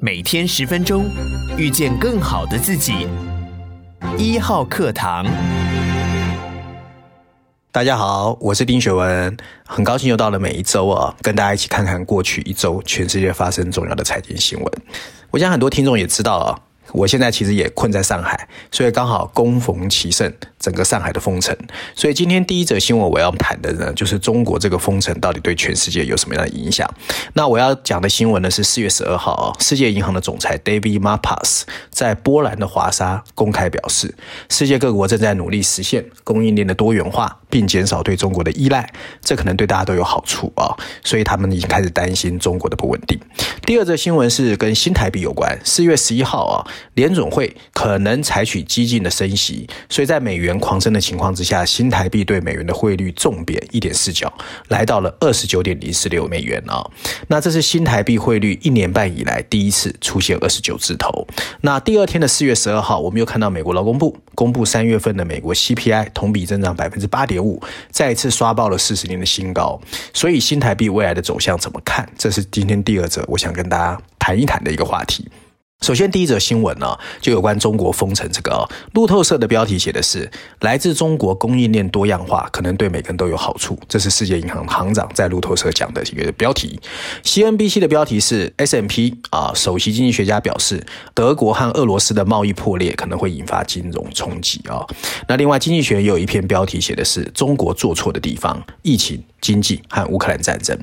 每天十分钟，遇见更好的自己。一号课堂，大家好，我是丁学文，很高兴又到了每一周啊，跟大家一起看看过去一周全世界发生重要的财经新闻。我想很多听众也知道啊。我现在其实也困在上海，所以刚好恭逢其盛，整个上海的封城。所以今天第一则新闻我要谈的呢，就是中国这个封城到底对全世界有什么样的影响？那我要讲的新闻呢是四月十二号啊，世界银行的总裁 David Malpass 在波兰的华沙公开表示，世界各国正在努力实现供应链的多元化，并减少对中国的依赖，这可能对大家都有好处啊。所以他们已经开始担心中国的不稳定。第二则新闻是跟新台币有关，四月十一号啊。联准会可能采取激进的升息，所以在美元狂升的情况之下，新台币对美元的汇率重贬一点四角，来到了二十九点零四六美元啊。那这是新台币汇率一年半以来第一次出现二十九字头。那第二天的四月十二号，我们又看到美国劳工部公布三月份的美国 CPI 同比增长百分之八点五，再次刷爆了四十年的新高。所以新台币未来的走向怎么看？这是今天第二则我想跟大家谈一谈的一个话题。首先，第一则新闻呢，就有关中国封城这个哦。路透社的标题写的是“来自中国供应链多样化，可能对每个人都有好处”，这是世界银行行长在路透社讲的一个标题。CNBC 的标题是 “S&P 啊，首席经济学家表示，德国和俄罗斯的贸易破裂可能会引发金融冲击啊。”那另外，经济学也有一篇标题写的是“中国做错的地方：疫情、经济和乌克兰战争”。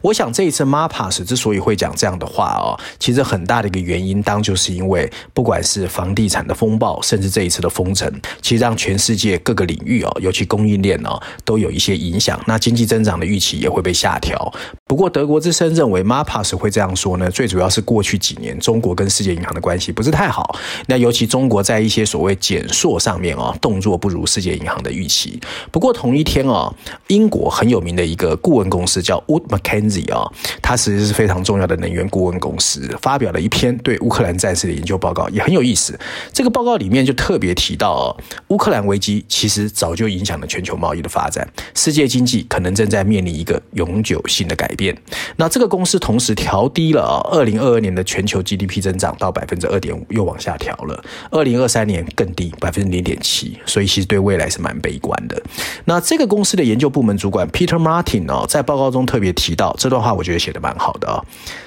我想这一次 Malpass 之所以会讲这样的话哦，其实很大的一个原因当。就是因为不管是房地产的风暴，甚至这一次的封城，其实让全世界各个领域哦，尤其供应链哦，都有一些影响。那经济增长的预期也会被下调。不过德国之声认为，Malpass 会这样说呢，最主要是过去几年中国跟世界银行的关系不是太好。那尤其中国在一些所谓减缩上面哦，动作不如世界银行的预期。不过同一天哦，英国很有名的一个顾问公司叫 Wood Mackenzie 啊，它其实是非常重要的能源顾问公司，发表了一篇对乌克兰战事的研究报告也很有意思。这个报告里面就特别提到哦，乌克兰危机其实早就影响了全球贸易的发展，世界经济可能正在面临一个永久性的改变。那这个公司同时调低了啊，二零二二年的全球 GDP 增长到百分之二点五，又往下调了。二零二三年更低，百分之零点七，所以其实对未来是蛮悲观的。那这个公司的研究部门主管 Peter Martin 哦，在报告中特别提到这段话，我觉得写得蛮好的啊。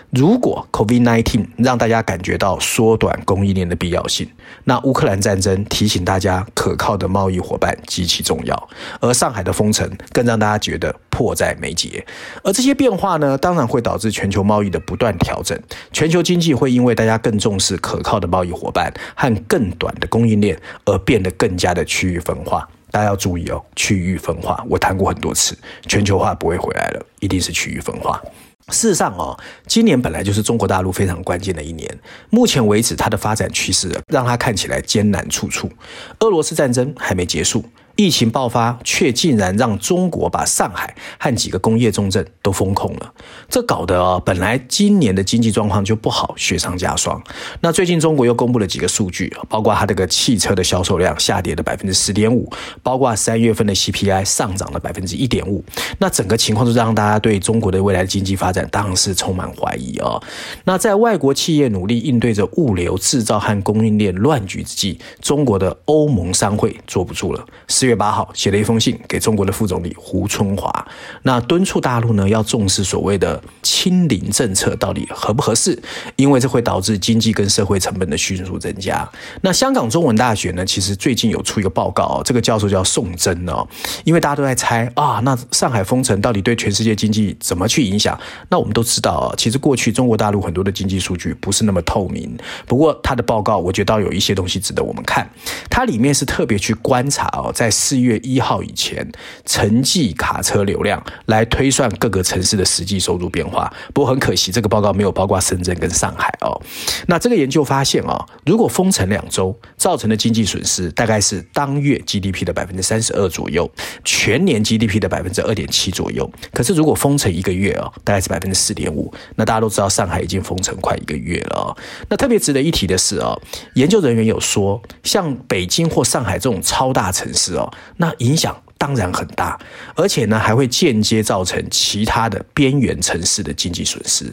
如果 COVID-19 让大家感觉到缩短供应链的必要性，那乌克兰战争提醒大家可靠的贸易伙伴极其重要，而上海的封城更让大家觉得迫在眉睫。而这些变化呢，当然会导致全球贸易的不断调整，全球经济会因为大家更重视可靠的贸易伙伴和更短的供应链而变得更加的区域分化。大家要注意哦，区域分化，我谈过很多次，全球化不会回来了，一定是区域分化。事实上哦，今年本来就是中国大陆非常关键的一年。目前为止，它的发展趋势让它看起来艰难处处。俄罗斯战争还没结束。疫情爆发，却竟然让中国把上海和几个工业重镇都封控了。这搞得啊，本来今年的经济状况就不好，雪上加霜。那最近中国又公布了几个数据，包括它这个汽车的销售量下跌了百分之十点五，包括三月份的 CPI 上涨了百分之一点五。那整个情况就让大家对中国的未来经济发展当然是充满怀疑啊。那在外国企业努力应对着物流、制造和供应链乱局之际，中国的欧盟商会坐不住了。四月八号写了一封信给中国的副总理胡春华，那敦促大陆呢要重视所谓的清零政策到底合不合适，因为这会导致经济跟社会成本的迅速增加。那香港中文大学呢，其实最近有出一个报告，这个教授叫宋真哦，因为大家都在猜啊，那上海封城到底对全世界经济怎么去影响？那我们都知道啊，其实过去中国大陆很多的经济数据不是那么透明，不过他的报告我觉得倒有一些东西值得我们看，它里面是特别去观察哦，在四月一号以前，城际卡车流量来推算各个城市的实际收入变化。不过很可惜，这个报告没有包括深圳跟上海哦。那这个研究发现啊，如果封城两周造成的经济损失大概是当月 GDP 的百分之三十二左右，全年 GDP 的百分之二点七左右。可是如果封城一个月哦，大概是百分之四点五。那大家都知道，上海已经封城快一个月了哦。那特别值得一提的是哦，研究人员有说，像北京或上海这种超大城市哦。那影响当然很大，而且呢还会间接造成其他的边缘城市的经济损失。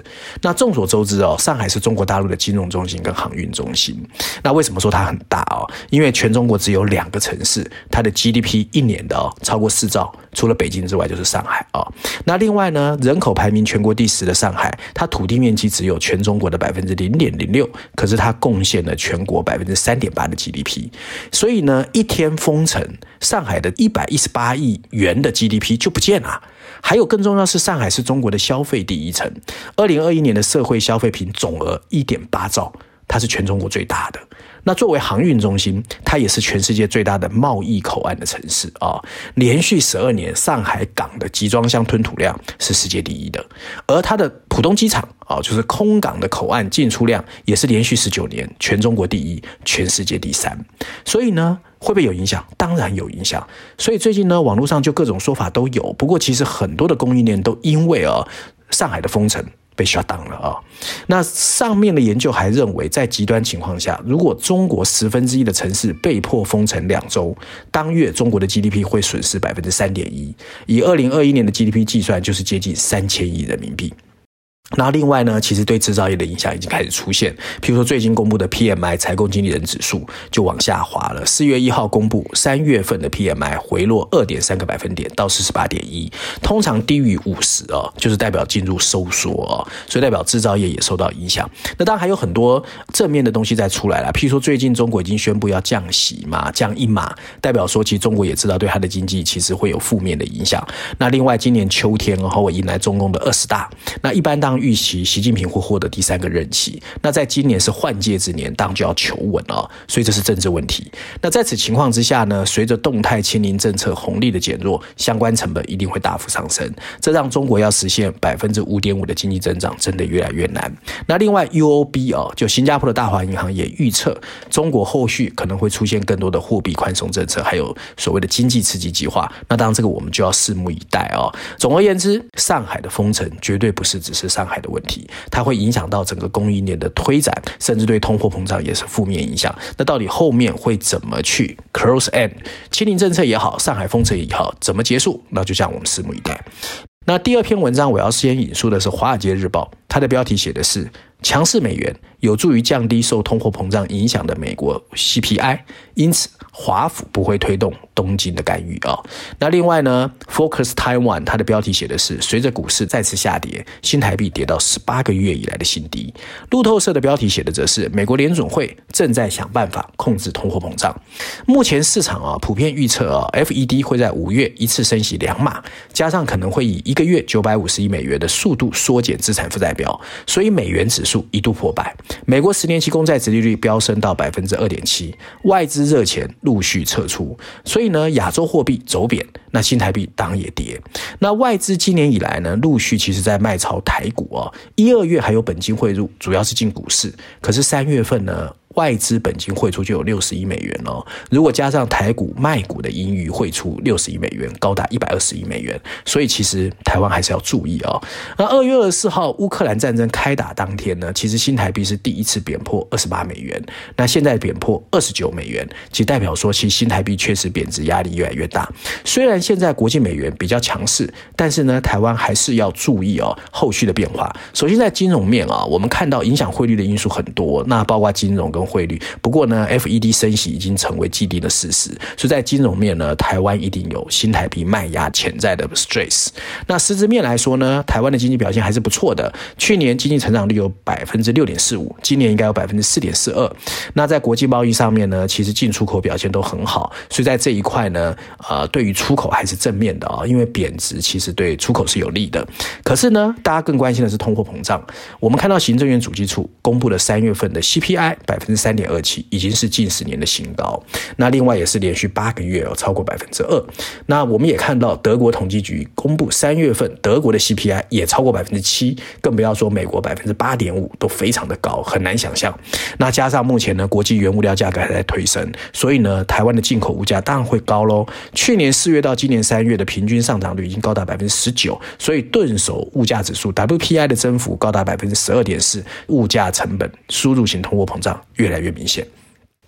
那众所周知哦，上海是中国大陆的金融中心跟航运中心。那为什么说它很大哦？因为全中国只有两个城市，它的 GDP 一年的哦超过四兆，除了北京之外就是上海哦。那另外呢，人口排名全国第十的上海，它土地面积只有全中国的百分之零点零六，可是它贡献了全国百分之三点八的 GDP。所以呢，一天封城，上海的一百一十八亿元的 GDP 就不见了。还有更重要是，上海是中国的消费第一城，二零二一年的社会消费品总额一点八兆，它是全中国最大的。那作为航运中心，它也是全世界最大的贸易口岸的城市啊。连续十二年，上海港的集装箱吞吐量是世界第一的，而它的浦东机场啊，就是空港的口岸进出量也是连续十九年全中国第一，全世界第三。所以呢，会不会有影响？当然有影响。所以最近呢，网络上就各种说法都有。不过其实很多的供应链都因为啊，上海的封城。被 shut down 了啊！那上面的研究还认为，在极端情况下，如果中国十分之一的城市被迫封城两周，当月中国的 GDP 会损失百分之三点一，以二零二一年的 GDP 计算，就是接近三千亿人民币。然后另外呢，其实对制造业的影响已经开始出现。譬如说，最近公布的 PMI 采购经理人指数就往下滑了。四月一号公布，三月份的 PMI 回落二点三个百分点到四十八点一，通常低于五十哦，就是代表进入收缩哦，所以代表制造业也受到影响。那当然还有很多正面的东西在出来了，譬如说最近中国已经宣布要降息嘛，降一码，代表说其实中国也知道对它的经济其实会有负面的影响。那另外今年秋天然后我迎来中共的二十大，那一般当。预期习近平会获得第三个任期，那在今年是换届之年，当就要求稳了，所以这是政治问题。那在此情况之下呢，随着动态清零政策红利的减弱，相关成本一定会大幅上升，这让中国要实现百分之五点五的经济增长真的越来越难。那另外 UOB 哦，就新加坡的大华银行也预测，中国后续可能会出现更多的货币宽松政策，还有所谓的经济刺激计划。那当然这个我们就要拭目以待哦。总而言之，上海的封城绝对不是只是上上海的问题，它会影响到整个供应链的推展，甚至对通货膨胀也是负面影响。那到底后面会怎么去 close end？清零政策也好，上海封城也好，怎么结束？那就这样，我们拭目以待。那第二篇文章，我要先引述的是《华尔街日报》，它的标题写的是“强势美元有助于降低受通货膨胀影响的美国 CPI”，因此。华府不会推动东京的干预啊。那另外呢，Focus Taiwan 它的标题写的是随着股市再次下跌，新台币跌到十八个月以来的新低。路透社的标题写的则是美国联准会正在想办法控制通货膨胀。目前市场啊普遍预测啊，FED 会在五月一次升息两码，加上可能会以一个月九百五十亿美元的速度缩减资产负债表，所以美元指数一度破百。美国十年期公债殖利率飙升到百分之二点七，外资热钱。陆续撤出，所以呢，亚洲货币走贬，那新台币当也跌。那外资今年以来呢，陆续其实在卖超台股哦，一二月还有本金汇入，主要是进股市，可是三月份呢，外资本金汇出就有六十亿美元哦，如果加上台股卖股的盈余汇出六十亿美元，高达一百二十亿美元，所以其实台湾还是要注意哦。那二月二十四号乌克兰战争开打当天呢，其实新台币是第一次贬破二十八美元，那现在贬破二十九美元，其代表说其实新台币确实贬值压力越来越大。虽然现在国际美元比较强势，但是呢，台湾还是要注意哦后续的变化。首先在金融面啊，我们看到影响汇率的因素很多，那包括金融跟汇率，不过呢，FED 升息已经成为既定的事实，所以在金融面呢，台湾一定有新台币卖压潜在的 stress。那实质面来说呢，台湾的经济表现还是不错的，去年经济成长率有百分之六点四五，今年应该有百分之四点四二。那在国际贸易上面呢，其实进出口表现都很好，所以在这一块呢，呃，对于出口还是正面的啊、因为贬值其实对出口是有利的。可是呢，大家更关心的是通货膨胀。我们看到行政院主计处公布的三月份的 CPI 百分之三点二七已经是近十年的新高，那另外也是连续八个月哦超过百分之二。那我们也看到德国统计局公布三月份德国的 CPI 也超过百分之七，更不要说美国百分之八点五都非常的高，很难想象。那加上目前呢国际原物料价格还在推升，所以呢台湾的进口物价当然会高喽。去年四月到今年三月的平均上涨率已经高达百分之十九，所以顿首物价指数 WPI 的增幅高达百分之十二点四，物价成本输入型通货膨胀越来越明显。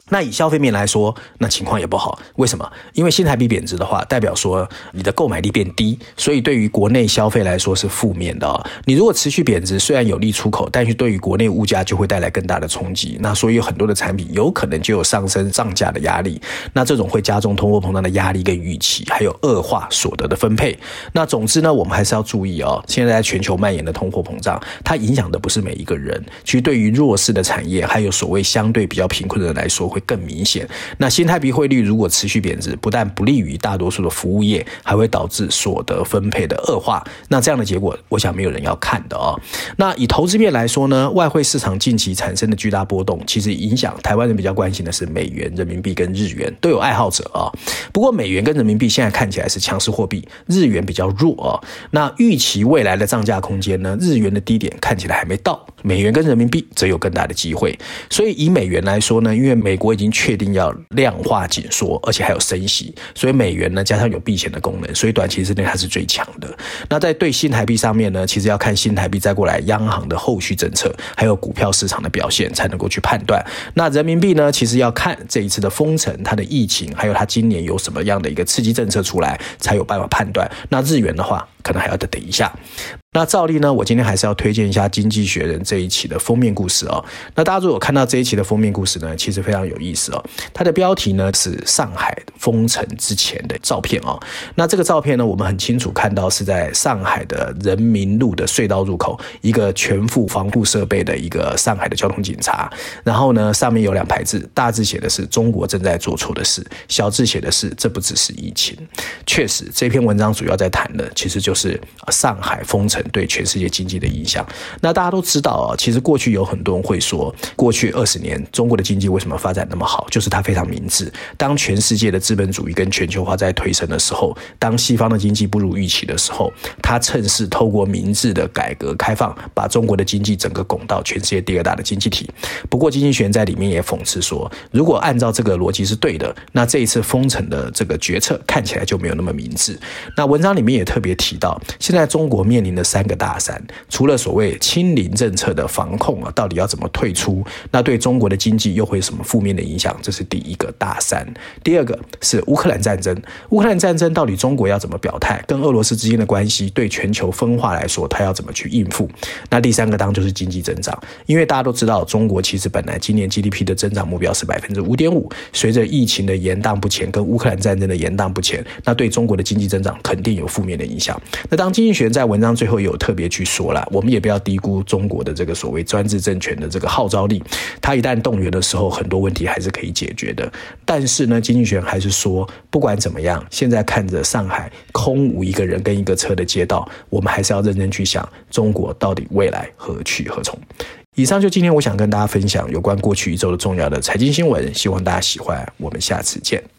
那以消费面来说，那情况也不好。为什么？因为新台币贬值的话，代表说你的购买力变低，所以对于国内消费来说是负面的。你如果持续贬值，虽然有利出口，但是对于国内物价就会带来更大的冲击。那所以很多的产品有可能就有上升涨价的压力。那这种会加重通货膨胀的压力跟预期，还有恶化所得的分配。那总之呢，我们还是要注意哦。现在在全球蔓延的通货膨胀，它影响的不是每一个人，其实对于弱势的产业，还有所谓相对比较贫困的人来说。会更明显。那新台币汇率如果持续贬值，不但不利于大多数的服务业，还会导致所得分配的恶化。那这样的结果，我想没有人要看的哦。那以投资面来说呢，外汇市场近期产生的巨大波动，其实影响台湾人比较关心的是美元、人民币跟日元，都有爱好者啊、不过美元跟人民币现在看起来是强势货币，日元比较弱哦。那预期未来的涨价空间呢？日元的低点看起来还没到，美元跟人民币则有更大的机会。所以以美元来说呢，因为美国已经确定要量化紧缩，而且还有升息，所以美元呢加上有避险的功能，所以短期之内它是最强的。那在对新台币上面呢，其实要看新台币再过来央行的后续政策，还有股票市场的表现，才能够去判断。那人民币呢，其实要看这一次的封城、它的疫情，还有它今年有什么样的一个刺激政策出来，才有办法判断。那日元的话，可能还要再等一下。那照例呢，我今天还是要推荐一下《经济学人》这一期的封面故事哦。那大家如果看到这一期的封面故事呢，其实非常有意思哦。它的标题呢是上海封城之前的照片哦。那这个照片呢，我们很清楚看到是在上海的人民路的隧道入口，一个全副防护设备的一个上海的交通警察。然后呢，上面有两排字，大字写的是“中国正在做错的事”，小字写的是“这不只是疫情”。确实，这篇文章主要在谈的其实就是上海封城。对全世界经济的影响，那大家都知道啊，其实过去有很多人会说，过去二十年中国的经济为什么发展那么好，就是它非常明智。当全世界的资本主义跟全球化在推升的时候，当西方的经济不如预期的时候，它趁势透过明智的改革开放，把中国的经济整个拱到全世界第二大的经济体。不过，经济学在里面也讽刺说，如果按照这个逻辑是对的，那这一次封城的这个决策看起来就没有那么明智。那文章里面也特别提到，现在中国面临的三个大山，除了所谓清零政策的防控啊，到底要怎么退出？那对中国的经济又会有什么负面的影响？这是第一个大山。第二个是乌克兰战争，乌克兰战争到底中国要怎么表态？跟俄罗斯之间的关系，对全球分化来说，它要怎么去应付？那第三个当就是经济增长，因为大家都知道，中国其实本来今年 GDP 的增长目标是百分之五点五，随着疫情的延宕不前，跟乌克兰战争的延宕不前，那对中国的经济增长肯定有负面的影响。那当经济学人在文章最后会有特别。去说了，我们也不要低估中国的这个所谓专制政权的这个号召力。它一旦动员的时候，很多问题还是可以解决的。但是呢，经济学还是说，不管怎么样，现在看着上海空无一个人跟一个车的街道，我们还是要认真去想，中国到底未来何去何从。以上就今天我想跟大家分享有关过去一周的重要的财经新闻，希望大家喜欢。我们下次见。